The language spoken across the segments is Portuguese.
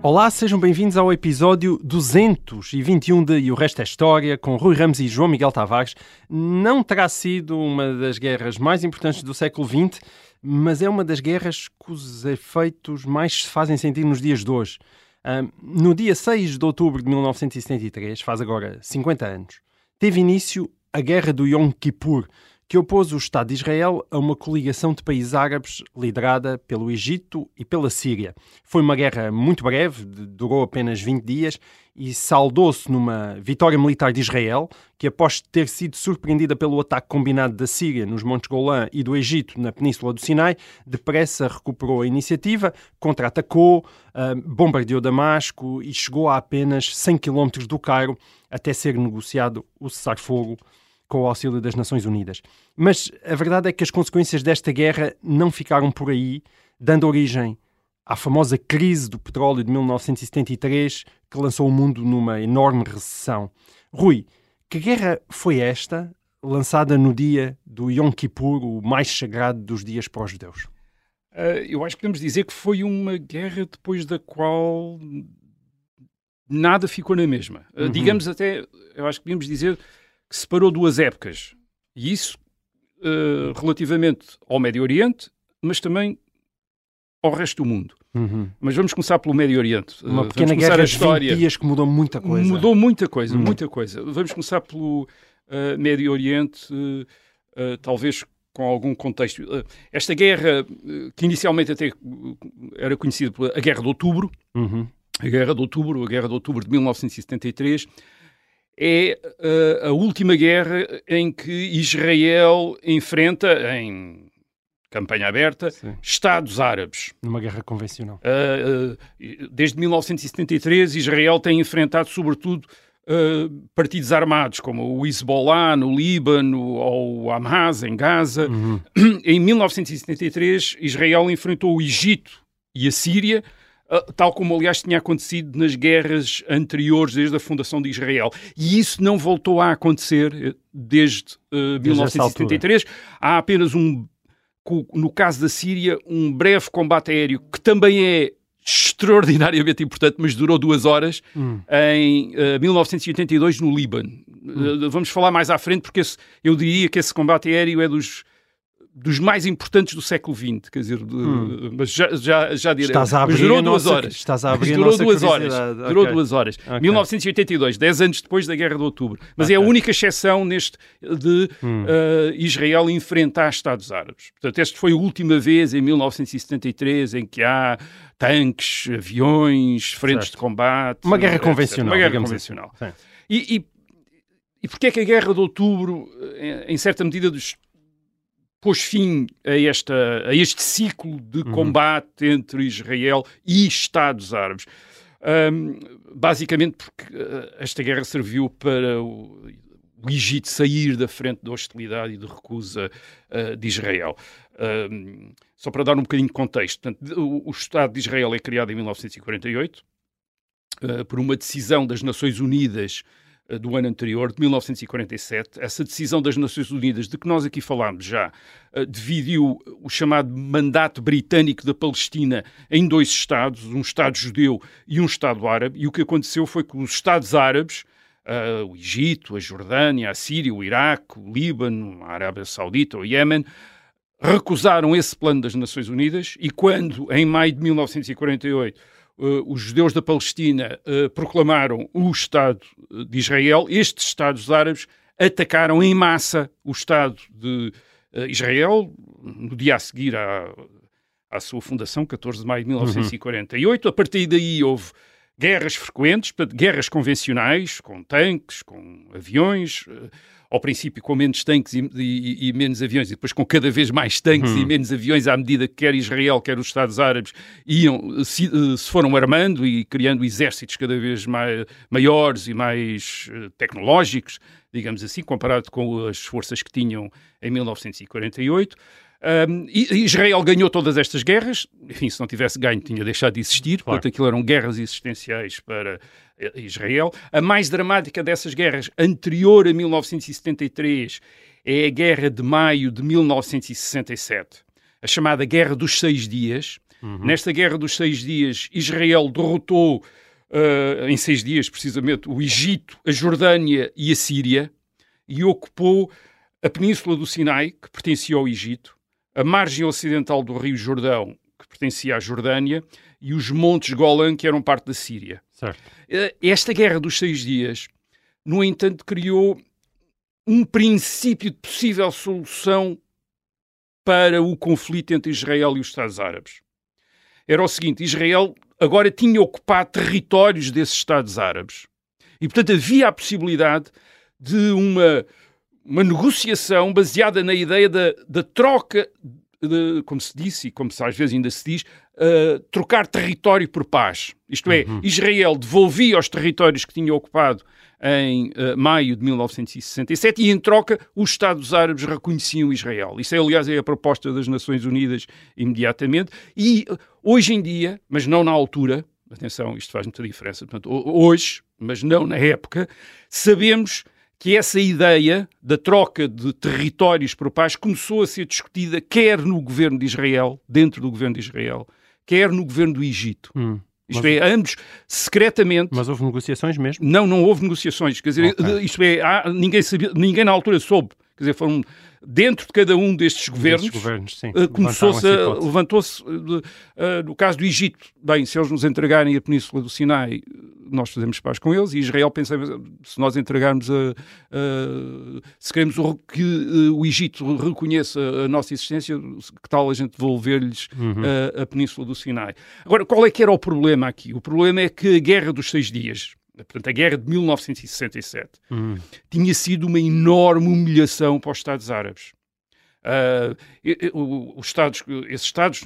Olá, sejam bem-vindos ao episódio 221 de E o Resto é História, com Rui Ramos e João Miguel Tavares. Não terá sido uma das guerras mais importantes do século XX, mas é uma das guerras cujos efeitos mais se fazem sentir nos dias de hoje. No dia 6 de outubro de 1973, faz agora 50 anos, teve início a Guerra do Yom Kippur, que opôs o Estado de Israel a uma coligação de países árabes liderada pelo Egito e pela Síria. Foi uma guerra muito breve, durou apenas 20 dias e saldou-se numa vitória militar de Israel, que após ter sido surpreendida pelo ataque combinado da Síria nos Montes Golã e do Egito na Península do Sinai, depressa recuperou a iniciativa, contra-atacou, ah, bombardeou Damasco e chegou a apenas 100 quilómetros do Cairo até ser negociado o cessar-fogo com o auxílio das Nações Unidas. Mas a verdade é que as consequências desta guerra não ficaram por aí, dando origem à famosa crise do petróleo de 1973, que lançou o mundo numa enorme recessão. Rui, que guerra foi esta, lançada no dia do Yom Kippur, o mais sagrado dos dias para os judeus? Uh, eu acho que podemos dizer que foi uma guerra depois da qual nada ficou na mesma. Uh, Uhum. Digamos até, eu acho que podemos dizer que separou duas épocas. E isso uh, relativamente ao Médio Oriente, mas também ao resto do mundo. Mas vamos começar pelo Médio Oriente. Uh, Uma vamos pequena guerra a de 20 história. dias que mudou muita coisa. Mudou muita coisa, Hum. muita coisa. Vamos começar pelo uh, Médio Oriente, uh, uh, talvez com algum contexto. Uh, esta guerra, uh, que inicialmente até uh, era conhecida pela Guerra de Outubro, Uhum. a Guerra de Outubro, a Guerra de Outubro de 1973, é uh, a última guerra em que Israel enfrenta, em campanha aberta, Sim. Estados árabes. Numa guerra convencional. Uh, uh, desde 1973, Israel tem enfrentado, sobretudo, partidos armados, como o Hezbollah no Líbano ou o Hamas em Gaza. Uhum. Em 1973, Israel enfrentou o Egito e a Síria, tal como, aliás, tinha acontecido nas guerras anteriores, desde a fundação de Israel. E isso não voltou a acontecer eh, desde, uh, Desde essa 1973. Há apenas um no caso da Síria, um breve combate aéreo que também é extraordinariamente importante, mas durou duas horas, Hum. em eh, 1982 no Líbano. Eh, vamos falar mais à frente, porque esse- eu diria que esse combate aéreo é dos, dos mais importantes do século XX, quer dizer, de- mas já, já, já direi. Hum. Estás a mas abrir durou a duas nossa- horas. estás a Mas abrir durou duas horas. Durou duas horas. Ok. 1982, 10 anos depois da Guerra de Outubro. Mas é a única exceção neste de Hum. eh, Israel enfrentar Estados Árabes. Portanto, esta foi a última vez em 1973 em que há tanques, aviões, frentes Certo. de combate. Uma guerra etc. convencional. Uma guerra digamos convencional. assim. Sim. E, e, e porquê é que a Guerra de Outubro, eh, em certa medida, dos- pôs fim a, esta, a este ciclo de Uhum. combate entre Israel e Estados Árabes? Ahm, basicamente porque eh, esta guerra serviu para o, o Egito sair da frente da hostilidade e de recusa eh, de Israel. Ahm, só para dar um bocadinho de contexto, portanto, o, o Estado de Israel é criado em 1948 eh, por uma decisão das Nações Unidas do ano anterior, de 1947. Essa decisão das Nações Unidas, de que nós aqui falámos já, eh, dividiu o chamado Mandato Britânico da Palestina em dois Estados, um Estado judeu e um Estado árabe, e o que aconteceu foi que os Estados árabes, eh, o Egito, a Jordânia, a Síria, o Iraque, o Líbano, a Arábia Saudita, o Iémen, recusaram esse plano das Nações Unidas e quando, em maio de 1948, eh, os judeus da Palestina eh, proclamaram o Estado eh, de Israel, estes Estados árabes atacaram em massa o Estado de eh, Israel no dia a seguir à, à sua fundação, 14 de maio de 1948. A partir daí houve guerras frequentes, portanto, guerras convencionais, com tanques, com aviões. Ao princípio com menos tanques e, e- e menos aviões, e depois com cada vez mais tanques e menos aviões, à medida que quer Israel, quer os Estados Árabes iam, se, eh, se foram armando e criando exércitos cada vez mai- maiores e mais eh, tecnológicos, digamos assim, comparado com as forças que tinham em 1948. Um, Israel ganhou todas estas guerras, enfim, se não tivesse ganho tinha deixado de existir, Claro. portanto aquilo eram guerras existenciais para eh, Israel. A mais dramática dessas guerras, anterior a 1973, é a Guerra de Maio de 1967, a chamada Guerra dos Seis Dias. Nesta Guerra dos Seis Dias, Israel derrotou eh, em seis dias, precisamente, o Egito, a Jordânia e a Síria e ocupou a Península do Sinai, que pertencia ao Egito, a margem ocidental do Rio Jordão, que pertencia à Jordânia, e os Montes Golã, que eram parte da Síria. Certo. Eh, Esta guerra dos seis dias, no entanto, criou um princípio de possível solução para o conflito entre Israel e os Estados Árabes. Era o seguinte: Israel agora tinha ocupado territórios desses Estados Árabes. E, portanto, havia a possibilidade de uma, uma negociação baseada na ideia da, da troca, de, como se disse e como se às vezes ainda se diz, uh, trocar território por paz. Isto é, Israel devolvia os territórios que tinha ocupado em uh, maio de 1967 e, em troca, os Estados Árabes reconheciam Israel. Isso, é, aliás, é a proposta das Nações Unidas imediatamente. E uh, hoje em dia, mas não na altura, atenção, isto faz muita diferença, portanto, ho- hoje, mas não na época, sabemos que essa ideia da troca de territórios por paz começou a ser discutida quer no governo de Israel, dentro do governo de Israel, quer no governo do Egito. Hum. Isto Mas- é, ambos secretamente Mas houve negociações mesmo? não, não houve negociações. Quer dizer, Ok. isto é, há- ninguém, sabia, ninguém na altura soube. Quer dizer, foram dentro de cada um destes governos. Governos, eh, Começou-se, levantou-se, eh, eh, no caso do Egito, bem, se eles nos entregarem a Península do Sinai, nós fazemos paz com eles, e Israel pensamos, se nós entregarmos a, a- se queremos que o Egito reconheça a nossa existência, que tal a gente devolver-lhes Uhum. a, a Península do Sinai. Agora, qual é que era o problema aqui? O problema é que a Guerra dos Seis Dias, portanto, a Guerra de 1967, Hum. tinha sido uma enorme humilhação para os Estados Árabes. Ah, e- o- os Estados, esses Estados,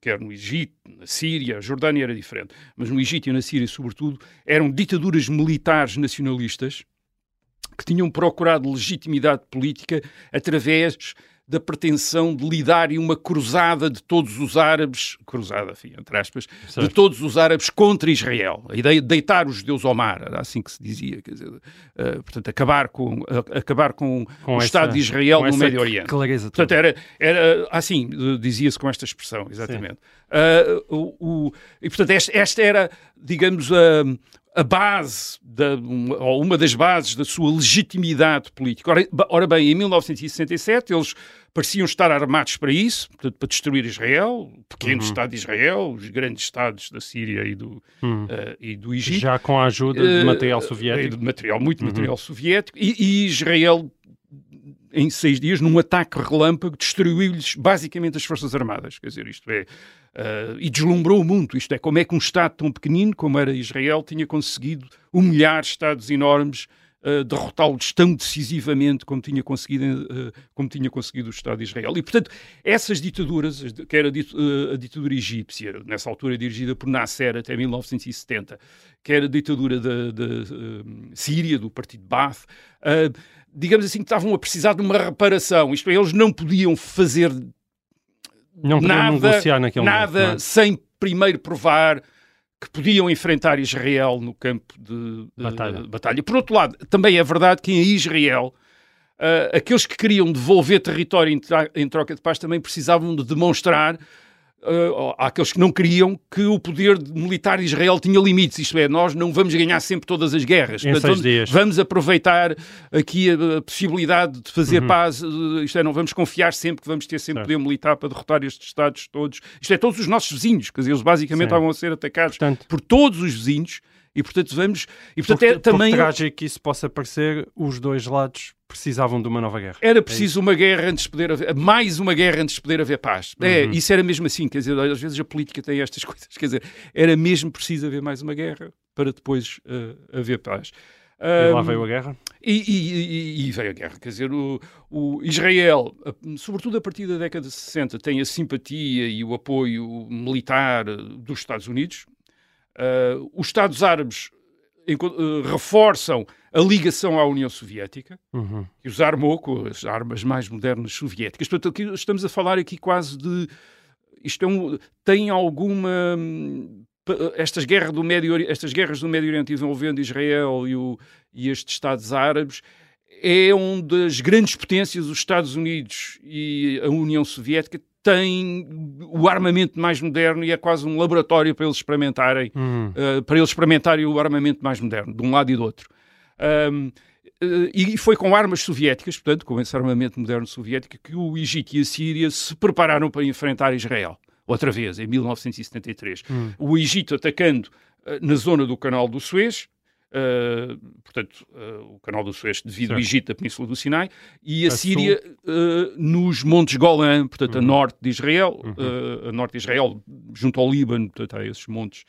quer no Egito, na Síria, a Jordânia era diferente, mas no Egito e na Síria, sobretudo, eram ditaduras militares nacionalistas que tinham procurado legitimidade política através da pretensão de lidarem uma cruzada de todos os árabes, cruzada, enfim, entre aspas, de Certo. todos os árabes contra Israel. A ideia de deitar os judeus ao mar, era assim que se dizia, quer dizer, eh, portanto, acabar com, a- acabar com, Com o essa- Estado de Israel no Médio Oriente. Clareza Portanto, toda. era, era assim, dizia-se com esta expressão, exatamente. Ah, o, o- e, portanto, esta, esta era, digamos, a, base, da, uma, ou uma das bases da sua legitimidade política. Ora, ora bem, em 1967, eles pareciam estar armados para isso, portanto, para destruir Israel, o pequeno Estado de Israel, os grandes Estados da Síria e do, Hum. ah, e do Egito. Já com a ajuda de Eh, material eh, soviético. De material, muito material soviético. E, e Israel, em seis dias, num ataque relâmpago, destruiu-lhes basicamente as Forças Armadas. Quer dizer, isto é. Eh, e deslumbrou o mundo. Isto é, como é que um Estado tão pequenino como era Israel tinha conseguido humilhar Estados enormes. eh, derrotá-los tão decisivamente como tinha, conseguido, eh, como tinha conseguido o Estado de Israel. E, portanto, essas ditaduras, as de- quer a, dit- a ditadura egípcia, nessa altura dirigida por Nasser até 1970, quer a ditadura da, da, eh, Síria, do partido Baath, eh, digamos assim que estavam a precisar de uma reparação. Isto é, eles não podiam fazer Não nada, negociar naquele nada momento. não é? sem primeiro provar que podiam enfrentar Israel no campo de, de Batalha. batalha. Por outro lado, também é verdade que em Israel ah, aqueles que queriam devolver território em, em troca de paz também precisavam de demonstrar ah, àqueles que não queriam que o poder de- militar de Israel tinha limites. Isto é, nós não vamos ganhar sempre todas as guerras. Seis vamos, dias. vamos aproveitar aqui a, a possibilidade de fazer paz. eh, Isto é, não vamos confiar sempre que vamos ter sempre Uhum. Certo. poder militar para derrotar estes Estados todos. Isto é, todos os nossos vizinhos, quer dizer, eles basicamente Sim. estavam a ser atacados Portanto, por todos os vizinhos e, portanto, vamos. E, portanto, por, é, por também trágico que isso possa parecer, os dois lados precisavam de uma nova guerra. era preciso uma guerra antes de poder haver, mais uma guerra antes de poder haver paz. É, Uhum. isso era mesmo assim, quer dizer, às vezes a política tem estas coisas, quer dizer, era mesmo preciso haver mais uma guerra para depois eh, haver paz. E lá veio a guerra. E, e, e, veio a guerra. Quer dizer, o, o, Israel, sobretudo a partir da década de 60, tem a simpatia e o apoio militar dos Estados Unidos. Uh, os Estados Árabes uh, reforçam a ligação à União Soviética, uhum. que os armou com as armas mais modernas soviéticas. Portanto, aqui, estamos a falar aqui quase de. Isto é um, tem alguma estas guerras do Médio estas guerras do Médio Oriente envolvendo Israel e, o, e estes Estados árabes é uma das grandes potências, os Estados Unidos e a União Soviética têm o armamento mais moderno e é quase um laboratório para eles experimentarem, uh, para eles experimentarem o armamento mais moderno, de um lado e do outro. Um, uh, e foi com armas soviéticas, portanto, com esse armamento moderno soviético, que o Egito e a Síria se prepararam para enfrentar Israel outra vez, em 1973. Hum. O Egito atacando uh, na zona do Canal do Suez, Uh, portanto, uh, o canal do Suez devido ao Egito, a Península do Sinai, e a, a Síria uh, nos Montes Golã, portanto, uhum. a norte de Israel, uhum. a norte de Israel, junto ao Líbano, portanto, a esses montes.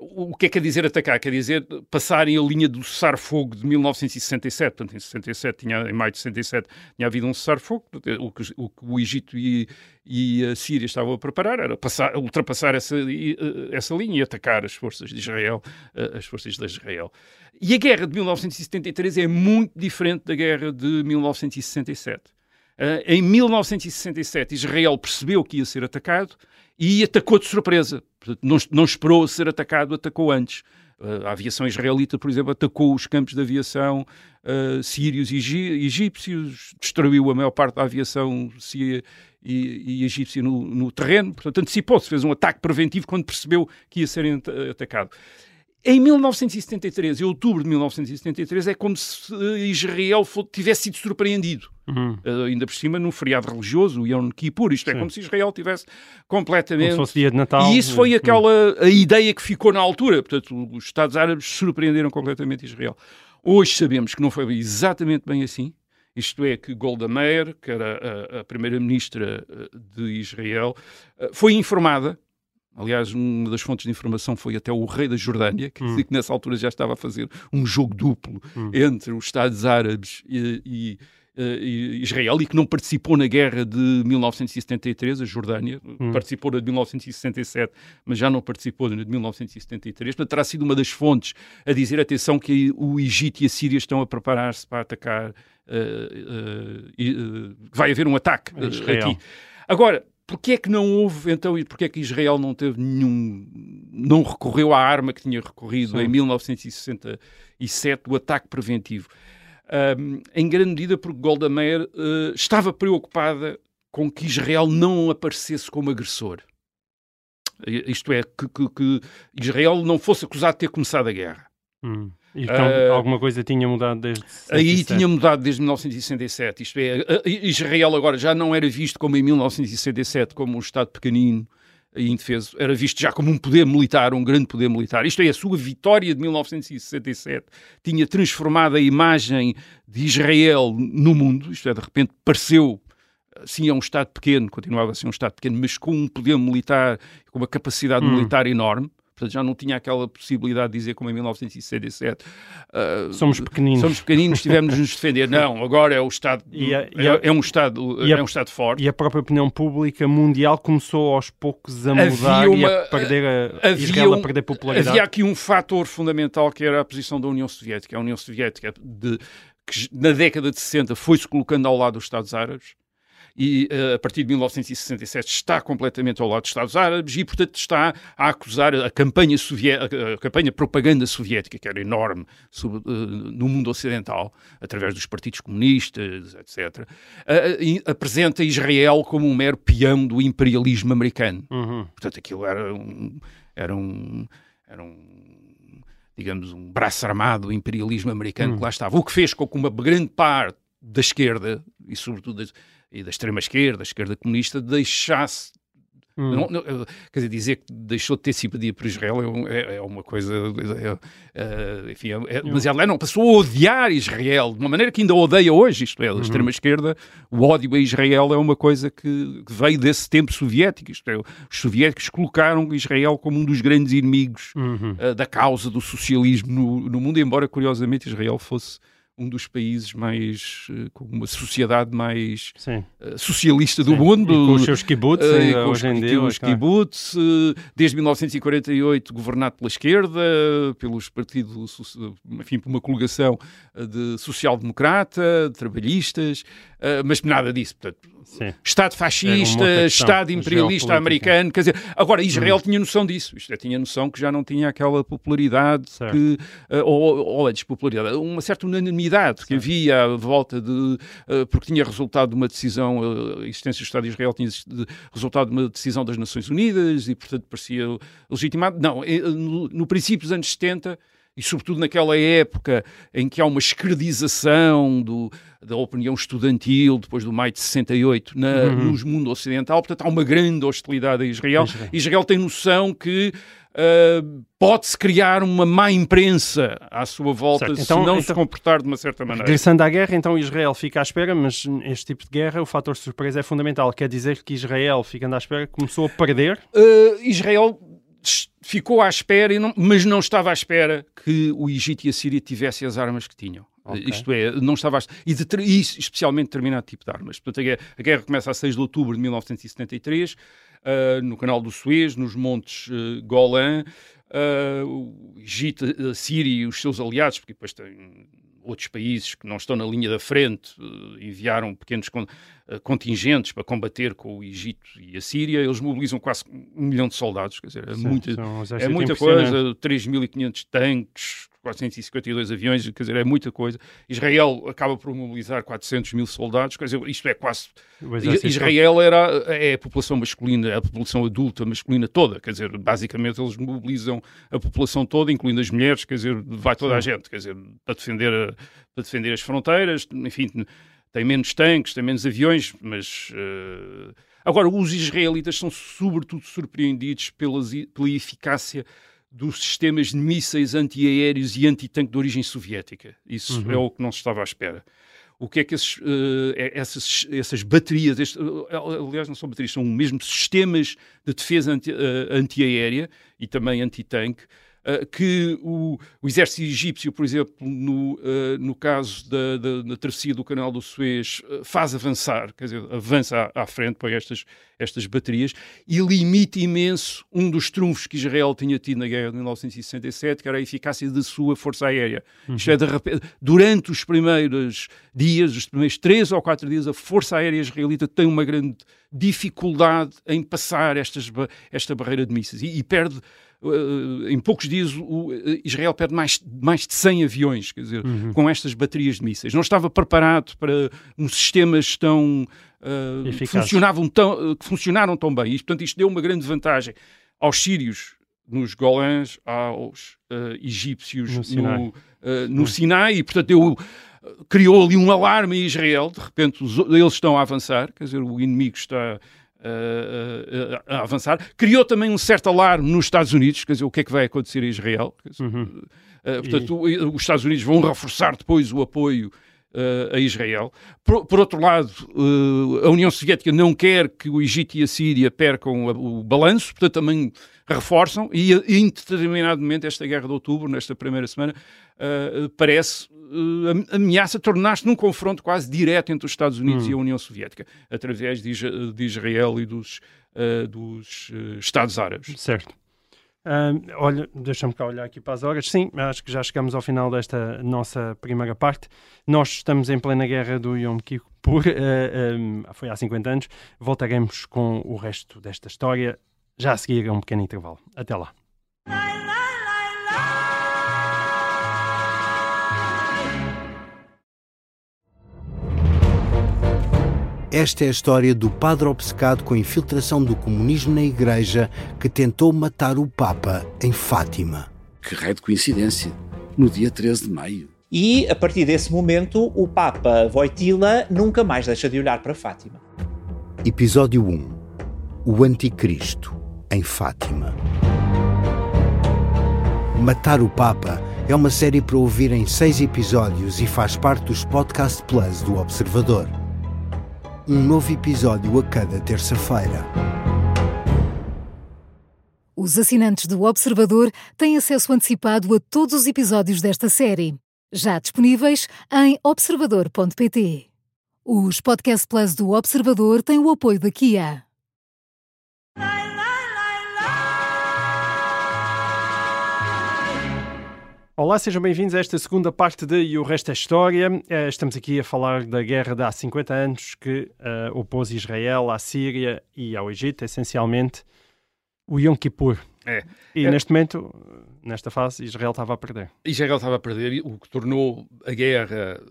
O que é que quer dizer atacar? Quer dizer passarem a linha do cessar-fogo de 1967. Portanto, em 67, tinha, em maio de 67, tinha havido um cessar-fogo. O que, o o Egito e, e, a Síria estavam a preparar era passar, ultrapassar essa, essa linha e atacar as forças de Israel, as forças de Israel. E a guerra de 1973 é muito diferente da guerra de 1967. Uh, em 1967, Israel percebeu que ia ser atacado e atacou de surpresa. Não, não esperou ser atacado, atacou antes. Uh, a aviação israelita, por exemplo, atacou os campos de aviação uh, sírios e egípcios, destruiu a maior parte da aviação síria e, e egípcia no, no terreno. Portanto, antecipou-se, fez um ataque preventivo quando percebeu que ia ser atacado. Em 1973, em outubro de 1973, é como se Israel tivesse sido surpreendido. Uhum. Uh, ainda por cima, num feriado religioso, o Yom Kippur. Isto é Sim. como se Israel tivesse completamente. Como se fosse dia de Natal. E isso foi uhum. aquela a ideia que ficou na altura. Portanto, os Estados Árabes surpreenderam completamente Israel. Hoje sabemos que não foi exatamente bem assim. Isto é, que Golda Meir, que era a, a primeira-ministra eh, de Israel, eh, foi informada Aliás, uma das fontes de informação foi até o rei da Jordânia, que, hum. que nessa altura já estava a fazer um jogo duplo hum. entre os Estados Árabes e, e, eh, Israel e que não participou na guerra de 1973, a Jordânia, hum. participou na de 1967, mas já não participou na de 1973. Portanto, terá sido uma das fontes a dizer, atenção, que o Egito e a Síria estão a preparar-se para atacar, uh, uh, uh, vai haver um ataque aqui. Agora, Porquê é que não houve, então, e porquê é que Israel não teve nenhum, não recorreu à arma que tinha recorrido Sim. em 1967, o ataque preventivo? Um, em grande medida porque Golda Meir uh, estava preocupada com que Israel não aparecesse como agressor. Isto é, que, que, que Israel não fosse acusado de ter começado a guerra. Hum. Então, uh, alguma coisa tinha mudado desde 67. Aí tinha mudado desde 1967. Isto é, Israel agora já não era visto como em 1967, como um Estado pequenino e indefeso, era visto já como um poder militar, um grande poder militar. Isto é, a sua vitória de 1967 tinha transformado a imagem de Israel no mundo, isto é, de repente pareceu sim, é um Estado pequeno, continuava a ser um Estado pequeno, mas com um poder militar, com uma capacidade hum. militar enorme. Portanto, já não tinha aquela possibilidade de dizer, como em 1967, uh, somos pequeninos, somos pequeninos, tivemos de nos defender. Não, agora é o Estado, a, a, é, é, um Estado, é um Estado forte. E a própria opinião pública mundial começou aos poucos a mudar uma, e a perder a, Israel um, a perder popularidade. Havia aqui um fator fundamental que era a posição da União Soviética. A União Soviética, de, que na década de 60 foi-se colocando ao lado dos Estados Árabes, e uh, a partir de 1967 está completamente ao lado dos Estados Árabes e, portanto, está a acusar a campanha, soviética, a campanha propaganda soviética, que era enorme uh, no mundo ocidental, através dos partidos comunistas, etc., apresenta Israel como um mero peão do imperialismo americano. Uhum. Portanto, aquilo era um. Era um, era um digamos, um braço armado do imperialismo americano que lá estava. O que fez com que uma grande parte da esquerda, e sobretudo e da extrema-esquerda, da esquerda comunista, deixasse Hum. Não, não, quer dizer, dizer que deixou de ter simpatia por Israel é, é, é uma coisa. É, é, enfim, é, demasiado leve. Não, passou a odiar Israel de uma maneira que ainda odeia hoje. Isto é, da uhum. extrema-esquerda, o ódio a Israel é uma coisa que, que veio desse tempo soviético. Isto é, os soviéticos colocaram Israel como um dos grandes inimigos uhum. uh, da causa do socialismo no, no mundo, embora curiosamente Israel fosse um dos países mais eh, com uma sociedade mais uh, socialista do Sim. mundo. E com os seus kibbutz, uh, com os, dia, os kibbutz, uh, desde 1948 governado pela esquerda, pelos partidos, enfim, por uma coligação de social-democrata, de trabalhistas, mas nada disso. Portanto, Sim. Estado fascista, Estado imperialista americano. Quer dizer, agora Israel hum. tinha noção disso. Isto é, tinha noção que já não tinha aquela popularidade certo. que, uh, ou, ou a despopularidade, uma certa unanimidade certo. que havia à volta de. Uh, porque tinha resultado de uma decisão, uh, a existência do Estado de Israel tinha resultado de uma decisão das Nações Unidas e, portanto, parecia legitimado. Não, no, no princípio dos anos 70 e sobretudo naquela época em que há uma escredização do, da opinião estudantil depois do maio de 68 na, uhum. no mundo ocidental, portanto há uma grande hostilidade a Israel. Israel, Israel tem noção que Uh, pode-se criar uma má imprensa à sua volta certo. se então, não então, se comportar de uma certa maneira. Regressando à guerra, então Israel fica à espera, mas este tipo de guerra, o fator surpresa é fundamental. Quer dizer que Israel, ficando à espera, começou a perder? Uh, Israel ficou à espera, não, mas não estava à espera que o Egito e a Síria tivessem as armas que tinham. Okay. Isto é, não estava. E, de, e especialmente determinado tipo de armas. Portanto, a guerra, a guerra começa a 6 de outubro de 1973, uh, no canal do Suez, nos montes uh, Golan. Uh, o Egito, a Síria e os seus aliados, porque depois tem outros países que não estão na linha da frente uh, enviaram pequenos uh, contingentes para combater com o Egito e a Síria. Eles mobilizam quase um milhão de soldados, quer dizer, é Sim, muita, é muita coisa, 3.500 tanques, 452 aviões, quer dizer, é muita coisa. Israel acaba por mobilizar 400 mil soldados, quer dizer, isto é quase... Israel era, é a população masculina, a população adulta masculina toda, quer dizer, basicamente eles mobilizam a população toda, incluindo as mulheres, quer dizer, vai toda a gente, quer dizer, para defender, a, para defender as fronteiras, enfim, tem menos tanques, tem menos aviões, mas... Uh... Agora, os israelitas são sobretudo surpreendidos pelas, pela eficácia dos sistemas de mísseis antiaéreos e antitanque de origem soviética. Isso uhum. é o que não se estava à espera. O que é que esses, uh, essas, essas baterias, este, uh, aliás, não são baterias, são mesmo sistemas de defesa anti, uh, antiaérea e também antitanque, uh, que o, o, exército egípcio, por exemplo, no, uh, no caso da, da, da, travessia do canal do Suez, uh, faz avançar, quer dizer, avança à, à, frente para estas, estas baterias e limita imenso um dos trunfos que Israel tinha tido na guerra de 1967, que era a eficácia da sua força aérea. Uhum. Isto é, de repente, durante os primeiros dias, os primeiros três ou quatro dias, a força aérea israelita tem uma grande dificuldade em passar estas, esta barreira de mísseis e, e perde em poucos dias o, uh, Israel perde mais, mais de 100 aviões, quer dizer, uhum. com estas baterias de mísseis. Não estava preparado para um sistemas tão uh, que, funcionavam tão, que funcionaram tão bem. E, portanto, isto deu uma grande vantagem aos sírios nos Golãs, aos egípcios no Sinai. No, no uhum. Sinai e, portanto, deu criou ali um alarme em Israel, de repente eles estão a avançar, quer dizer, o inimigo está uh, a avançar. Criou também um certo alarme nos Estados Unidos, quer dizer, o que é que vai acontecer em Israel. Uhum. uh, portanto, e... os Estados Unidos vão reforçar depois o apoio a Israel. Por, por outro lado, a União Soviética não quer que o Egito e a Síria percam o balanço, portanto também reforçam, e, e indeterminadamente esta guerra de outubro, nesta primeira semana, uh, parece ameaça tornar-se num confronto quase direto entre os Estados Unidos hum. e a União Soviética, através de, de Israel e dos, dos Estados Árabes. Certo. Uh, olha, deixa-me cá olhar aqui para as horas. Sim, acho que já chegamos ao final desta nossa primeira parte. Nós estamos em plena guerra do Yom Kippur, uh, foi há 50 anos. Voltaremos com o resto desta história já a seguir a um pequeno intervalo. Até lá. Esta é a história do padre obcecado com a infiltração do comunismo na Igreja que tentou matar o Papa em Fátima. Que raio de coincidência! No dia 13 de maio. E, a partir desse momento, o Papa Voitila nunca mais deixa de olhar para Fátima. Episódio 1 O Anticristo, em Fátima. Matar o Papa é uma série para ouvir em seis episódios e faz parte dos Podcast Plus do Observador. Um novo episódio a cada terça-feira. Os assinantes do Observador têm acesso antecipado a todos os episódios desta série, já disponíveis em observador.pt. Os Podcast Plus do Observador têm o apoio da Kia. Olá, sejam bem-vindos a esta segunda parte de E o Resto é História. Eh, Estamos aqui a falar da guerra de há 50 anos que uh, opôs Israel à Síria e ao Egito, essencialmente o Yom Kippur. É. E É. neste momento, nesta fase, Israel estava a perder. Israel estava a perder, o que tornou a guerra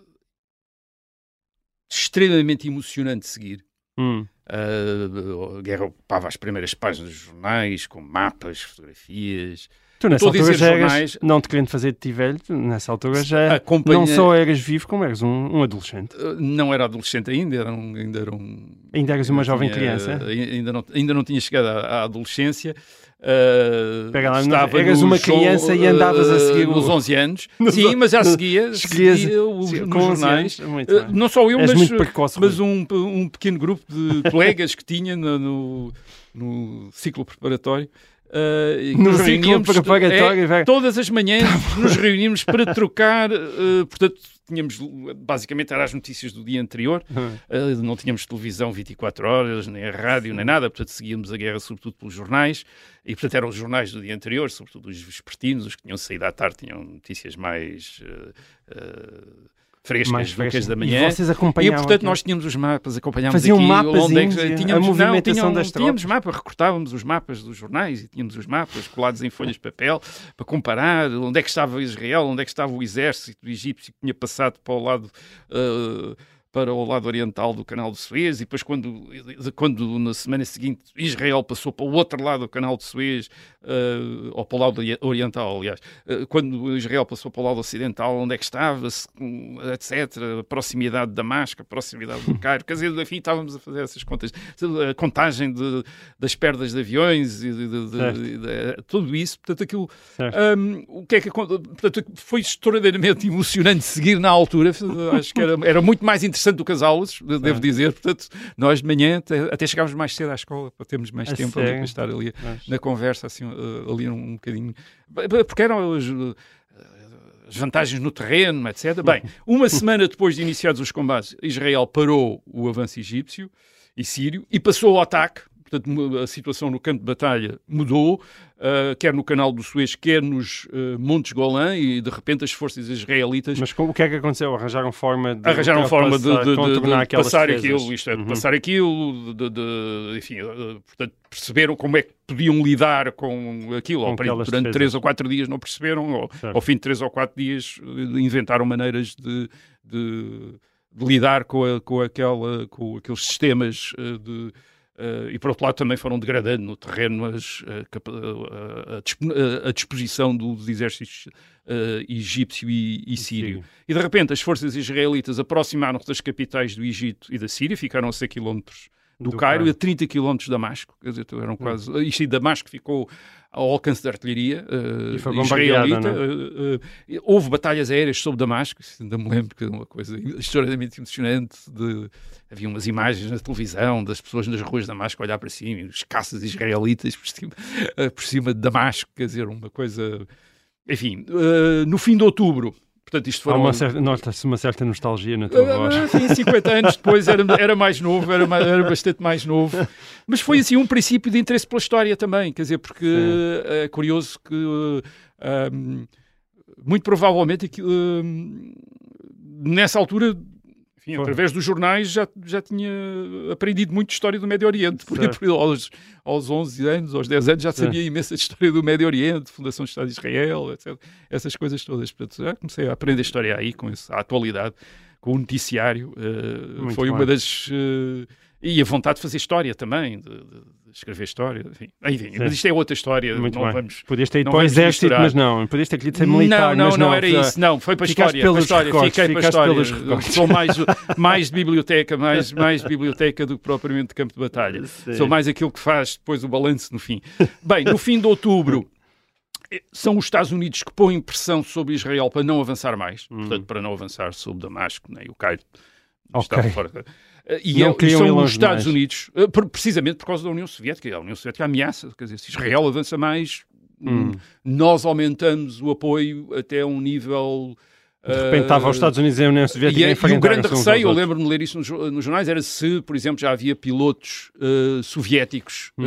extremamente emocionante de seguir. Hum. Uh, a guerra ocupava as primeiras páginas dos jornais, com mapas, fotografias. Tu nessa altura já eras, jornais- não te querendo fazer de ti velho, nessa altura já Acompanha- não só eras vivo, como eras um, um adolescente. Uh, não era adolescente ainda, era um, ainda era um. Ainda eras uma jovem tinha- criança. Ainda não, ainda não tinha chegado à, à adolescência. Uh, Pega lá, estava eras uma jogo, criança e andavas a seguir nos 11 anos. Nos Sim, mas já seguia, escolhias- seguia os, Sim, nos com 11 jornais. Uh, não só eu, És mas, precoce, mas um, um pequeno grupo de colegas que tinha no, no, no ciclo preparatório. Uh, nos preparatório, é, todas as manhãs nos reuníamos para trocar, uh, portanto, tínhamos, basicamente, eram as notícias do dia anterior, Uh, não tínhamos televisão 24 horas, nem a rádio, nem nada, portanto seguíamos a guerra sobretudo pelos jornais, e portanto eram os jornais do dia anterior, sobretudo os vespertinos, os que tinham saído à tarde, tinham notícias mais uh, frescas, Mais frescas. as da E manhã. vocês acompanhavam E portanto aquilo? nós tínhamos os mapas, acompanhámos Faziam aqui mapazinhos onde é que, e a tínhamos, não, movimentação tínhamos, das tínhamos mapas, recortávamos os mapas dos jornais e tínhamos os mapas colados em folhas de papel para comparar onde é que estava Israel, onde é que estava o exército egípcio que tinha passado para o lado uh, para o lado oriental do canal de Suez e depois quando, quando na semana seguinte Israel passou para o outro lado do canal de Suez uh, ou para o lado ori- oriental, aliás uh, quando Israel passou para o lado ocidental onde é que estava, etc a proximidade de Damasco, a proximidade do Cairo quer dizer, enfim, estávamos a fazer essas contas a contagem de, das perdas de aviões e de, de- de- tudo isso, portanto aquilo um, o que é que portanto, foi extraordinariamente emocionante seguir na altura. Acho que era, era muito mais interessante do que as aulas, devo dizer. Portanto, nós de manhã até, chegámos mais cedo à escola para termos mais tempo sério? para estar ali Mas- na conversa, assim, uh, ali um bocadinho. Porque eram os. uh, As vantagens no terreno, etc. Bem, uma semana depois de iniciados os combates, Israel parou o avanço egípcio e sírio e passou ao ataque. Portanto, a situação no campo de batalha mudou, uh, quer no canal do Suez, quer nos uh, Montes Golã, e de repente as forças israelitas Mas o que é que aconteceu? Arranjaram forma de arranjaram forma de, de- de- de passar defesas. aquilo, isto é, de Uhum. passar aquilo, de, de- enfim, uh, portanto, perceberam como é que podiam lidar com aquilo. Com período- durante defesas. três ou quatro dias não perceberam, ou, ao fim de três ou quatro dias inventaram maneiras de, de- de lidar com, a- com, aquela, com aqueles sistemas de. Uh, e por outro lado também foram degradando no terreno as, capa- uh, a, a- disposição dos exércitos uh, egípcio e, e sírio. Sírio. E de repente as forças israelitas aproximaram-se das capitais do Egito e da Síria, ficaram a 100 km do, Do Cairo Cairo. a 30 km de Damasco. Quer dizer, eram quase. Isto e Damasco ficou ao alcance da artilharia uh, E foi israelita. Uh, uh, houve batalhas aéreas sobre Damasco, isso ainda me lembro que é uma coisa extraordinariamente emocionante. De, havia umas imagens na televisão das pessoas nas ruas de Damasco a olhar para cima, os caças israelitas por cima, por cima de Damasco, quer dizer, uma coisa. Enfim, no fim de outubro, portanto, isto Há foram. uma certa, nota-se uma certa nostalgia na tua voz. Ah, Sim, 50 anos depois era, era mais novo, era, ma- era bastante mais novo. Mas foi assim um princípio de interesse pela história também, quer dizer, porque é curioso que ah, hum, muito provavelmente hum, nessa altura. Enfim, Foi. através dos jornais já, já tinha aprendido muito de história do Médio Oriente, por- aos, aos 11 anos, aos 10 anos já sabia imensa de história do Médio Oriente, Fundação do Estado de Israel, etc. Essas coisas todas. Portanto, já comecei a aprender história aí, com essa atualidade, com o noticiário. Muito foi bem. uma das. eh, E a vontade de fazer história também, de, de- escrever história. Enfim, enfim mas isto é outra história. Muito não bem. vamos. Podias ter ido para o exército, misturar. mas não. Podias ter querido ser militar, não, não, não, não. era isso. Não, foi para a história. Para pelos história. recortes, Fiquei para a história. pelos. Sou mais, mais de biblioteca, mais, mais biblioteca do que propriamente de campo de batalha. Sim. Sou mais aquilo que faz depois o balanço no fim. Bem, no fim de outubro. eh, São os Estados Unidos que põem pressão sobre Israel para não avançar mais, portanto, para não avançar sobre Damasco, nem o Cairo. Ok. Está fora. E, Não é- e são os Estados demais. Unidos, eh, precisamente por causa da União Soviética. A União Soviética ameaça, quer dizer, se Israel avança mais, Hum. nós aumentamos o apoio até um nível. De repente estava os Estados Unidos e a União Soviética E, é- e o enfrentarem-se grande aos receio, eu lembro-me de ler isso nos, nos jornais, era se, por exemplo, já havia pilotos eh, soviéticos Hum.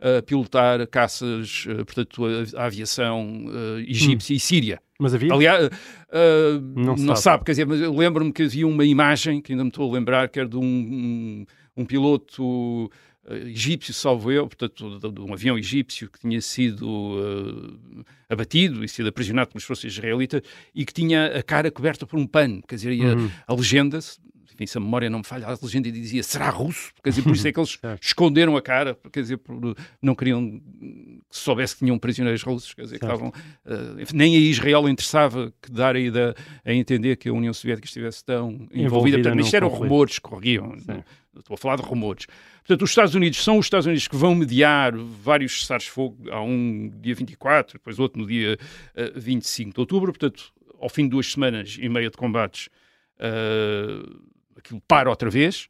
eh, a pilotar caças, eh, portanto, a, a aviação egípcia e síria. Mas havia? Aliás, Não não, sabe. sabe. quer dizer, mas eu lembro-me que havia uma imagem, que ainda me estou a lembrar, que era de um, um, um piloto egípcio, salvo eu, portanto, de, um avião egípcio que tinha sido eh, abatido e sido aprisionado pelas forças israelitas e que tinha a cara coberta por um pano, quer dizer, e a, Uhum. a legenda, enfim, se a memória não me falha, a legenda dizia será russo, quer dizer, por isso é que eles esconderam a cara, quer dizer, por- não queriam que se soubesse que tinham prisioneiros russos, quer dizer, que estavam, enfim, nem a Israel interessava que dar a ideia a entender que a União Soviética estivesse tão envolvida, Envolvida. Portanto, isto eram conflito. rumores que corriam, Sim. estou a falar de rumores. Portanto, os Estados Unidos são os Estados Unidos que vão mediar vários cessares-fogo, há um dia 24, depois outro no dia eh, 25 de outubro, portanto, ao fim de duas semanas e meia de combates, eh, aquilo para outra vez.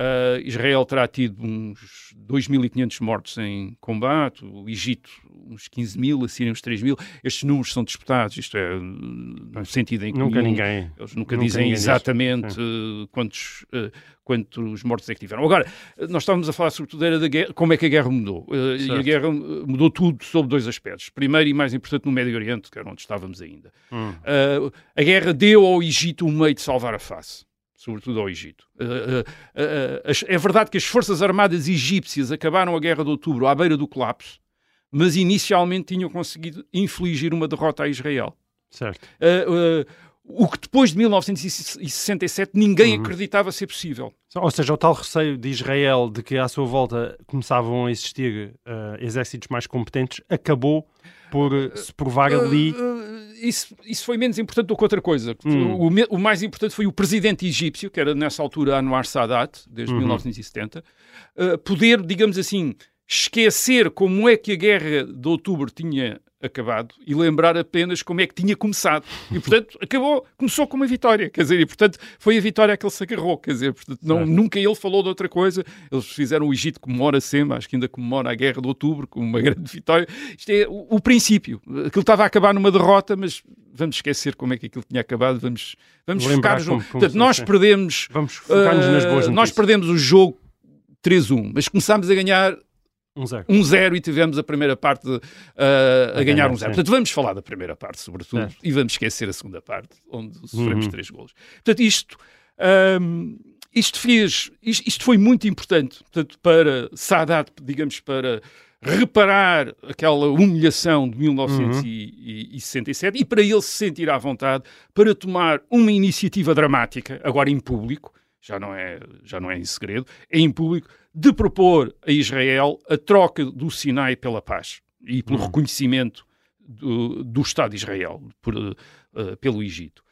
Eh, Israel terá tido uns 2.500 mortos em combate, o Egito uns 15 mil, a Síria uns 3 mil. Estes números são disputados, isto é, no sentido em que Nunca nenhum- ninguém. eles nunca, Nunca dizem ninguém diz. exatamente eh, quantos, eh, quantos mortos é que tiveram. Agora, nós estávamos a falar sobretudo era da guerra, como é que a guerra mudou. Eh, e a guerra mudou tudo sob dois aspectos. Primeiro e mais importante no Médio Oriente, que era onde estávamos ainda. Hum. A guerra deu ao Egito um meio de salvar a face. Sobretudo ao Egito. Eh, eh, eh, é verdade que as Forças Armadas egípcias acabaram a Guerra de Outubro à beira do colapso, mas inicialmente tinham conseguido infligir uma derrota a Israel. Certo. Uh, uh, o que depois de 1967 ninguém Uhum. acreditava ser possível. Ou seja, o tal receio de Israel de que à sua volta começavam a existir eh, exércitos mais competentes acabou por eh, se provar ali. Uh, uh, isso, isso foi menos importante do que outra coisa. Hum. O, o mais importante foi o presidente egípcio, que era nessa altura Anwar Sadat, desde Uhum. 1970, uh, poder, digamos assim, esquecer como é que a guerra de outubro tinha acabado e lembrar apenas como é que tinha começado. E, portanto, acabou, começou com uma vitória, quer dizer, e, portanto, foi a vitória que ele se agarrou, quer dizer, portanto, não, nunca ele falou de outra coisa. Eles fizeram o Egito comemora sempre, acho que ainda comemora a guerra de outubro como uma grande vitória. Isto é o, o princípio. Aquilo estava a acabar numa derrota, mas vamos esquecer como é que aquilo tinha acabado, vamos, vamos focar-nos no... Portanto, nós perdemos... Vamos focar-nos nas boas Uh, notícias. nós perdemos o jogo 3-1, mas começámos a ganhar Um zero. 1-0 e tivemos a primeira parte uh, a, A ganhar ganhar, 1-0. sim. Portanto, vamos falar da primeira parte, sobretudo, Certo. e vamos esquecer a segunda parte, onde sofremos Uhum. três golos. Portanto, isto, um, isto fez, isto, isto foi muito importante, portanto, para Sadat, digamos, para reparar aquela humilhação de 1967 e para ele se sentir à vontade para tomar uma iniciativa dramática, agora em público, já não é, já não é em segredo, é em público, de propor a Israel a troca do Sinai pela paz e pelo reconhecimento do, do Estado de Israel por, eh, pelo Egito.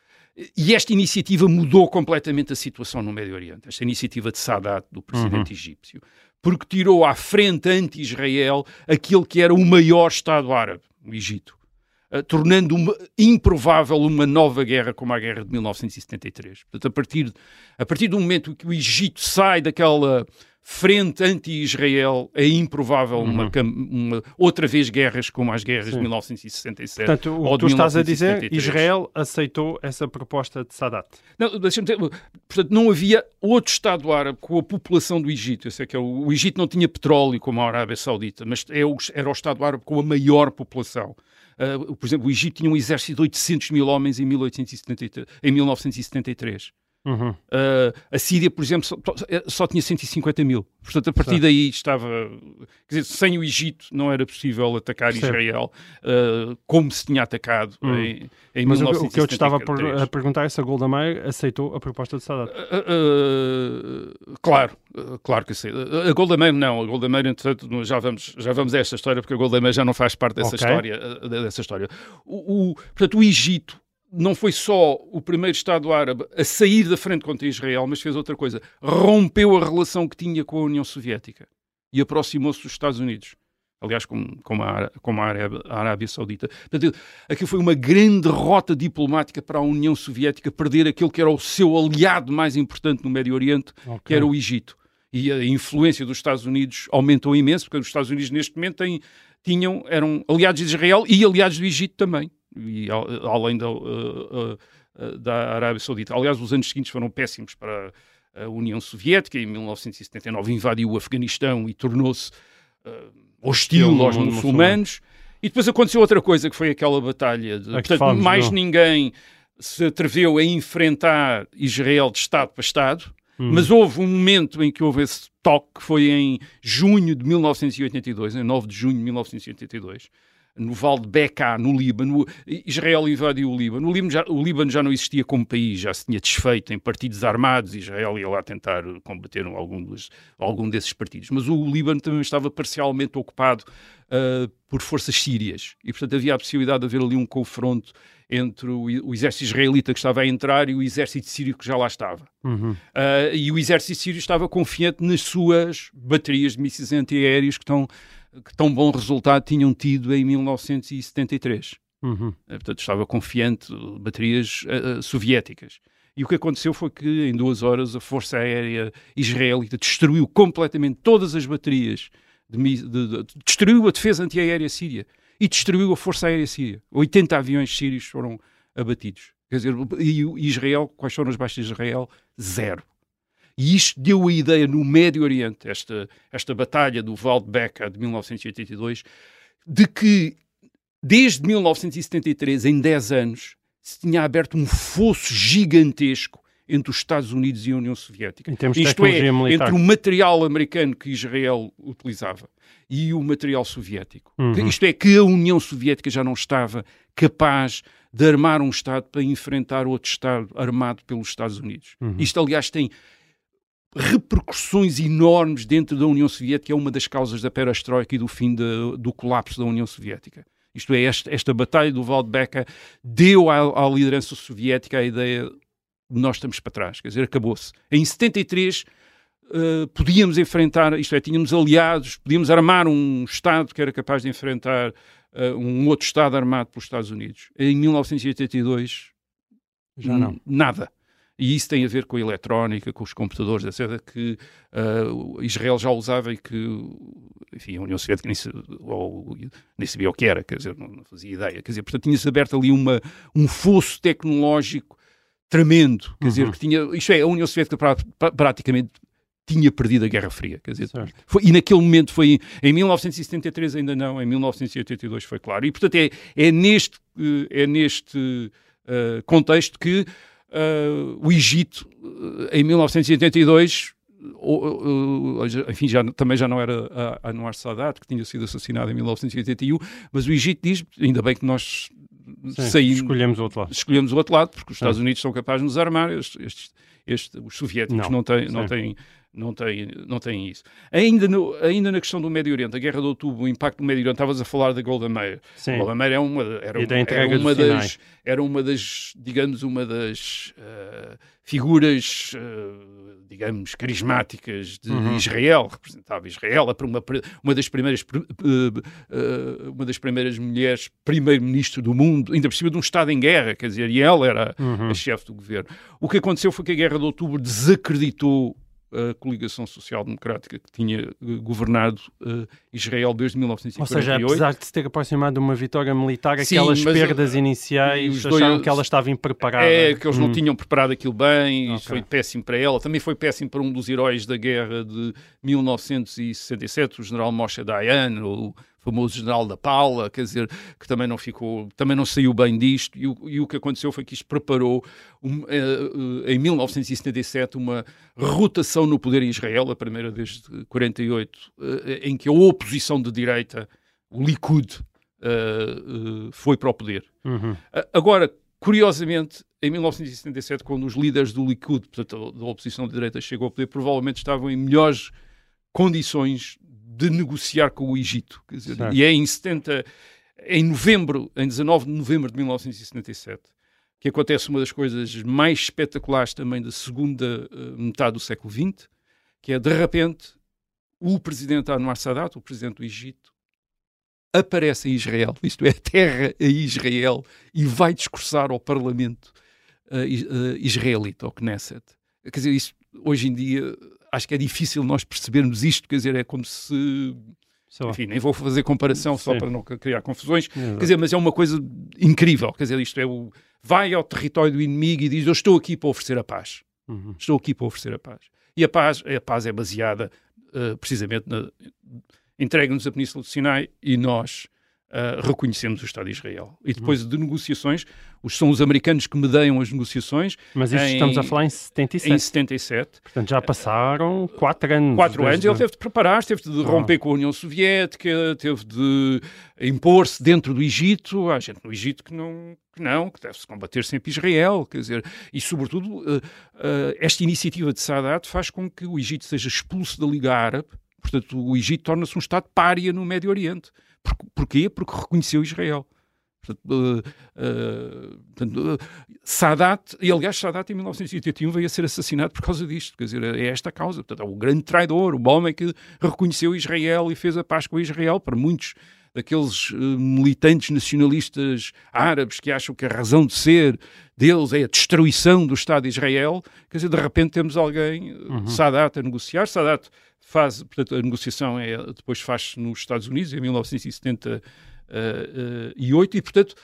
E esta iniciativa mudou completamente a situação no Médio Oriente. Esta iniciativa de Sadat, do presidente egípcio, porque tirou à frente anti-Israel aquele que era o maior Estado árabe, o Egito, eh, tornando uma, improvável uma nova guerra como a guerra de 1973. Portanto, a partir, a partir do momento que o Egito sai daquela frente anti-Israel, é improvável uma, cam- uma- outra vez guerras como as guerras de Sim. 1967. Portanto, o que tu de estás a dizer, 1973. Israel aceitou essa proposta de Sadat. Não, dizer, portanto, não havia outro Estado árabe com a população do Egito. Eu sei que é o, o Egito não tinha petróleo como a Arábia Saudita, mas é era o Estado árabe com a maior população. Ah, por exemplo, o Egito tinha um exército de 800 mil homens em, 1873, em 1973. Uhum. Uh, a Síria, por exemplo, só, só, tinha 150 mil. Portanto, a partir certo. daí estava. Quer dizer, sem o Egito não era possível atacar certo. Israel uh, como se tinha atacado hum. em, em Mas o que eu te estava a perguntar é se a Golda Meir aceitou a proposta de Sadat. Uh, claro, claro que sim. A Golda Meir não. A Golda Meir, entretanto, já vamos, já vamos a esta história, porque a Golda Meir já não faz parte dessa okay. história. Dessa história. O, o, portanto, o Egito não foi só o primeiro Estado árabe a sair da frente contra Israel, mas fez outra coisa. Rompeu a relação que tinha com a União Soviética e aproximou-se dos Estados Unidos. Aliás, como, como, a, como a, Arábia, a Arábia Saudita. Portanto, aquilo foi uma grande derrota diplomática para a União Soviética perder aquele que era o seu aliado mais importante no Médio Oriente, okay. que era o Egito. E a influência dos Estados Unidos aumentou imenso, porque os Estados Unidos neste momento têm, tinham, eram aliados de Israel e aliados do Egito também e além da, uh, uh, da Arábia Saudita. Aliás, os anos seguintes foram péssimos para a União Soviética. Em 1979 invadiu o Afeganistão e tornou-se uh, hostil aos muçulmanos. E depois aconteceu outra coisa, que foi aquela batalha. De, portanto, falamos, mais não. ninguém se atreveu a enfrentar Israel de Estado para Estado. Hum. Mas houve um momento em que houve esse toque, que foi em junho de 1982, em 9 de junho de 1982, no Val de Bekaa, no Líbano. Israel invadiu o Líbano. O Líbano, já, o Líbano já não existia como país, já se tinha desfeito em partidos armados. Israel ia lá tentar combater algum, dos, algum desses partidos. Mas o Líbano também estava parcialmente ocupado uh, por forças sírias. E, portanto, havia a possibilidade de haver ali um confronto entre o, o, exército israelita que estava a entrar e o exército sírio que já lá estava. Uhum. Uh, e o exército sírio estava confiante nas suas baterias de mísseis antiaéreos que estão que tão bom resultado tinham tido em 1973. Uhum. Eh, portanto, estava confiante baterias uh, soviéticas. E o que aconteceu foi que, em duas horas, a Força Aérea Israelita destruiu completamente todas as baterias, de, de, de, destruiu a defesa antiaérea síria e destruiu a Força Aérea Síria. 80 aviões sírios foram abatidos. Quer dizer, e Israel, quais foram as baixas de Israel? Zero. E isto deu a ideia no Médio Oriente, esta, esta batalha do Val de Beca de 1982, de que desde 1973, em 10 anos, se tinha aberto um fosso gigantesco entre os Estados Unidos e a União Soviética. Isto é, militar. entre o material americano que Israel utilizava e o material soviético. Uhum. Isto é, que a União Soviética já não estava capaz de armar um Estado para enfrentar outro Estado armado pelos Estados Unidos. Uhum. Isto, aliás, tem repercussões enormes dentro da União Soviética, é uma das causas da perestroika e do fim de, do colapso da União Soviética. Isto é, esta, esta batalha do Waldbecker deu à, à, liderança soviética a ideia de nós estamos para trás, quer dizer, acabou-se. Em 73 uh, podíamos enfrentar, isto é, tínhamos aliados, podíamos armar um Estado que era capaz de enfrentar uh, um outro Estado armado pelos Estados Unidos. Em 1982, já não. Nada. E isso tem a ver com a eletrónica, com os computadores, etc., que uh, Israel já usava e que, enfim, a União Soviética nem, se, ou, nem sabia o que era, quer dizer, não, não fazia ideia. Quer dizer, portanto, tinha-se aberto ali uma, um fosso tecnológico tremendo, quer uhum. dizer, que tinha, isto é, a União Soviética pra, pra, praticamente tinha perdido a Guerra Fria, quer dizer, foi, e naquele momento foi, em 1973 ainda não, em 1982 foi claro, e portanto é, é neste, é neste uh, contexto que uh, o Egito, eh, em 1982, enfim, já, também já não era a Anwar Sadat, que tinha sido assassinado em 1981, mas o Egito diz, ainda bem que nós Sim, saímos, escolhemos o outro lado. Escolhemos o outro lado, porque os Estados Unidos são capazes de nos armar, estes, estes, estes os soviéticos não, não têm, não têm não tem, não tem isso. Ainda, no, ainda na questão do Médio Oriente, a Guerra de Outubro, o impacto do Médio Oriente, estavas a falar da Golda Meir. Sim. Golda Meir é uma, era, uma, era uma das, era uma das, digamos, uma das uh, figuras, uh, digamos, carismáticas de uhum. Israel, representava Israel, uma, uma das primeiras uh, uma das primeiras mulheres primeiro-ministro do mundo, ainda por cima de um Estado em guerra, quer dizer, e ela era uhum. a chefe do governo. O que aconteceu foi que a Guerra de Outubro desacreditou a coligação social-democrática que tinha eh, governado uh, Israel desde 1948. Ou seja, apesar de se ter aproximado de uma vitória militar, Sim, aquelas perdas uh, iniciais acharam dois, que ela estava impreparada. É, que eles hum. não tinham preparado aquilo bem, okay. isso foi péssimo para ela. Também foi péssimo para um dos heróis da guerra de 1967, o general Moshe Dayan, o famoso general da Paula, quer dizer, que também não ficou, também não saiu bem disto, e o, e o que aconteceu foi que isto preparou, um, uh, em 1977, uma rotação no poder em Israel, a primeira desde 48, uh, em que a oposição de direita, o Likud, uh, foi para o poder. Uhum. agora, curiosamente, em 1977, quando os líderes do Likud, portanto, da oposição de direita, chegou ao poder, provavelmente estavam em melhores condições de negociar com o Egito. Dizer, e é em 70, em novembro, em 19 de novembro de 1977, que acontece uma das coisas mais espetaculares também da segunda uh, metade do século XX, que é, de repente, o presidente Anwar Sadat, o presidente do Egito, aparece em Israel, isto é, terra a Israel, e vai discursar ao parlamento uh, uh, israelita, ao Knesset. Quer dizer, isso hoje em dia acho que é difícil nós percebermos isto, quer dizer, é como se. Enfim, nem vou fazer comparação só para não criar confusões, quer dizer, mas é uma coisa incrível, quer dizer, isto é o. Vai ao território do inimigo e diz: Eu estou aqui para oferecer a paz. Uhum. Estou aqui para oferecer a paz. E a paz, a paz é baseada uh, precisamente na. Entregue-nos a Península do Sinai e nós uh, reconhecemos o Estado de Israel. E depois uhum. de negociações, os, são os americanos que medeiam as negociações. Mas isto em, estamos a falar em 77. Em 77. Portanto, já passaram quatro anos. Quatro desde... anos. Ele teve de preparar-se, teve de romper com a União Soviética, teve de impor-se dentro do Egito. Há gente no Egito que não, que não, que deve-se combater sempre Israel, quer dizer, e sobretudo uh, uh, esta iniciativa de Sadat faz com que o Egito seja expulso da Liga Árabe, portanto o Egito torna-se um Estado pária no Médio Oriente. Por, porquê? Porque reconheceu Israel. Portanto, uh, uh, portanto, uh, Sadat, e aliás, Sadat em 1981 veio a ser assassinado por causa disto, quer dizer, é esta a causa. Portanto, é o grande traidor, o homem que reconheceu Israel e fez a paz com Israel. Para muitos daqueles militantes nacionalistas árabes que acham que a razão de ser deles é a destruição do Estado de Israel, quer dizer, de repente temos alguém, uhum. Sadat, a negociar. Sadat faz, portanto, a negociação é, depois faz nos Estados Unidos em 1978 e, portanto,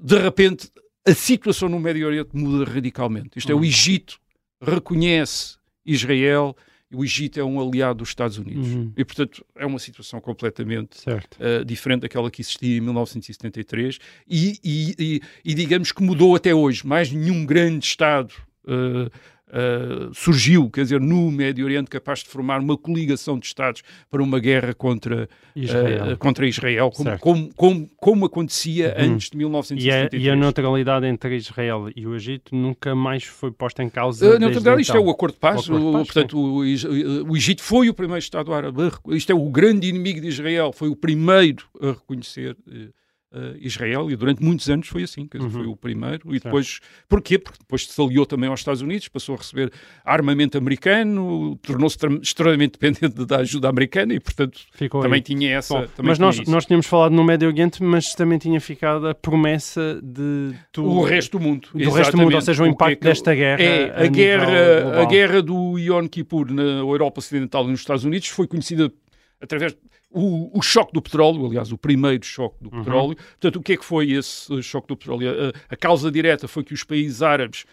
de repente, a situação no Médio Oriente muda radicalmente. Isto é, o uhum. Egito reconhece Israel o Egito é um aliado dos Estados Unidos. Uhum. E, portanto, é uma situação completamente uh, diferente daquela que existia em 1973 e, e, e, e, digamos que mudou até hoje. Mais nenhum grande Estado uh, Uh, surgiu, quer dizer, no Médio Oriente, capaz de formar uma coligação de Estados para uma guerra contra Israel, uh, contra Israel como, como, como, como, acontecia uhum. antes de 1973. E a, e a, neutralidade entre Israel e o Egito nunca mais foi posta em causa. A neutralidade, isto é o acordo de paz. O, de paz portanto, o, o, Egito foi o primeiro Estado árabe, isto é o grande inimigo de Israel, foi o primeiro a reconhecer. Uh, uh, Israel e durante muitos anos foi assim, dizer, uhum. foi o primeiro e depois, porquê? Porque depois se aliou também aos Estados Unidos, passou a receber armamento americano, tornou-se extremamente dependente da ajuda americana e portanto Ficou também aí. tinha essa... Bom, também mas tinha nós, nós tínhamos falado no Médio Oriente, mas também tinha ficado a promessa de... Tu, o resto do mundo. Do exatamente. resto do mundo, ou seja, o impacto o que é que, desta guerra É, a, a guerra, a guerra do Yom Kippur na Europa Ocidental e nos Estados Unidos foi conhecida através o, o, choque do petróleo, aliás, o primeiro choque do uhum. petróleo. Portanto, o que é que foi esse choque do petróleo? A, a, causa direta foi que os países árabes,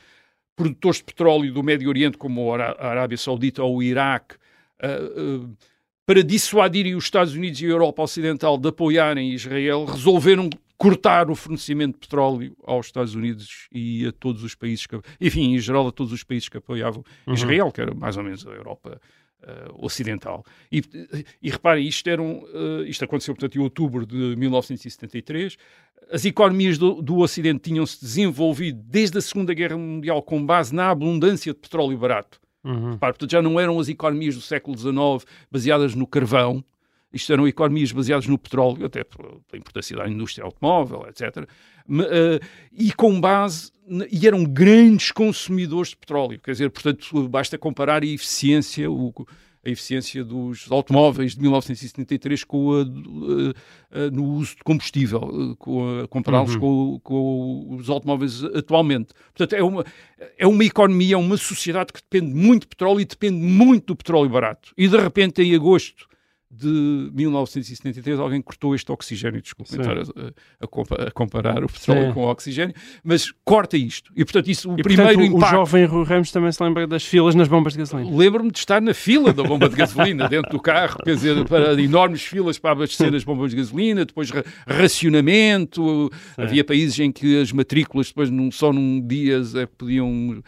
produtores de petróleo do Médio Oriente, como a Arábia Saudita ou o Iraque, uh, uh, para dissuadirem os Estados Unidos e a Europa Ocidental de apoiarem Israel, resolveram cortar o fornecimento de petróleo aos Estados Unidos e a todos os países que, enfim, em geral a todos os países que apoiavam uhum. Israel, que era mais ou menos a Europa uh, ocidental. E, e reparem, isto, era um, uh, isto aconteceu, portanto, em outubro de 1973. As economias do, do Ocidente tinham-se desenvolvido desde a Segunda Guerra Mundial com base na abundância de petróleo barato. Uhum. Repare, portanto, já não eram as economias do século XIX baseadas no carvão, isto eram economias baseadas no petróleo, até pela importância da indústria automóvel, etc. Eh, e com base, e eram grandes consumidores de petróleo, quer dizer, portanto, basta comparar a eficiência, o, a eficiência dos automóveis de 1973 com a, a, a no uso de combustível, compará-los uhum. com, com, os automóveis atualmente. Portanto, é uma, é uma economia, é uma sociedade que depende muito de petróleo e depende muito do petróleo barato. E de repente, em agosto de 1973 alguém cortou este oxigênio, desculpem estar a, a, comparar o petróleo Sim. com o oxigênio, mas corta isto. E portanto, isso, o e, primeiro portanto, impacto... O jovem Rui Ramos também se lembra das filas nas bombas de gasolina. Lembro-me de estar na fila da bomba de gasolina, dentro do carro, quer dizer, para enormes filas para abastecer as bombas de gasolina, depois racionamento. Sim. Havia países em que as matrículas depois num, só num dia é, podiam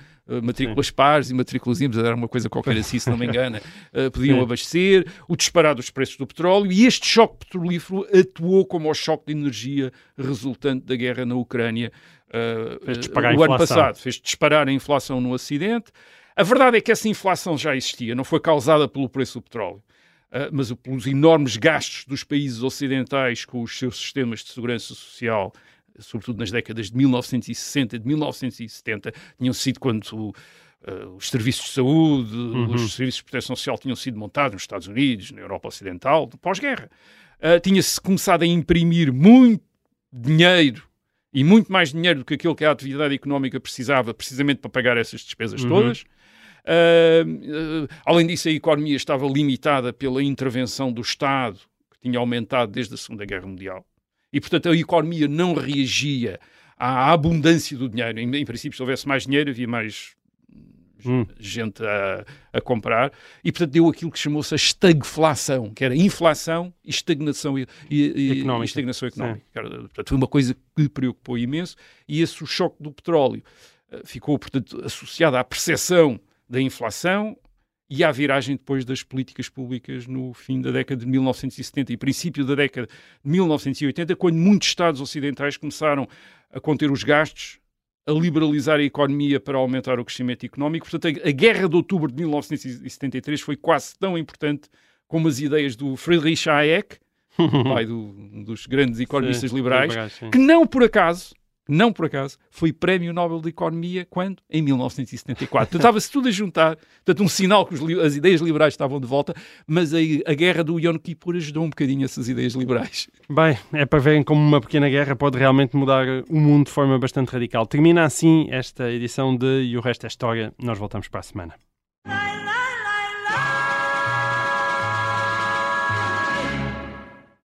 matrículas Sim. pares e matrículas ímpares, era uma coisa qualquer assim, se não me engano, uh, podiam abastecer, o disparar dos preços do petróleo e este choque petrolífero atuou como o choque de energia resultante da guerra na Ucrânia uh, o ano passado. Fez disparar a inflação no Ocidente. A verdade é que essa inflação já existia, não foi causada pelo preço do petróleo. Uh, mas pelos enormes gastos dos países ocidentais com os seus sistemas de segurança social sobretudo nas décadas de 1960 e de 1970, tinham sido quando uh, os serviços de saúde, uhum. os serviços de proteção social tinham sido montados nos Estados Unidos, na Europa Ocidental, pós-guerra. Uh, Tinha-se começado a imprimir muito dinheiro e muito mais dinheiro do que aquilo que a atividade económica precisava, precisamente para pagar essas despesas uhum. todas. Uh, além disso, a economia estava limitada pela intervenção do Estado, que tinha aumentado desde a Segunda Guerra Mundial e, portanto, a economia não reagia à abundância do dinheiro. Em, em princípio, se houvesse mais dinheiro, havia mais hum. gente a, a, comprar, e portanto deu aquilo que chamou-se a estagflação, que era inflação e estagnação, e, e, económica. E estagnação económica. Era, portanto, foi uma coisa que preocupou imenso, e esse o choque do petróleo uh, ficou, portanto, associado à percepção da inflação, e à viragem depois das políticas públicas no fim da década de 1970 e princípio da década de 1980, quando muitos Estados ocidentais começaram a conter os gastos, a liberalizar a economia para aumentar o crescimento económico. Portanto, a, Guerra de Outubro de 1973 foi quase tão importante como as ideias do Friedrich Hayek, pai do, dos grandes economistas sim, liberais, que não por acaso não por acaso, foi Prémio Nobel de Economia quando? Em 1974. Estava-se tudo a juntar, portanto, um sinal que as ideias liberais estavam de volta, mas a, a guerra do Yom Kippur ajudou um bocadinho essas ideias liberais. Bem, é para verem como uma pequena guerra pode realmente mudar o mundo de forma bastante radical. Termina assim esta edição de E o Resto é História. Nós voltamos para a semana.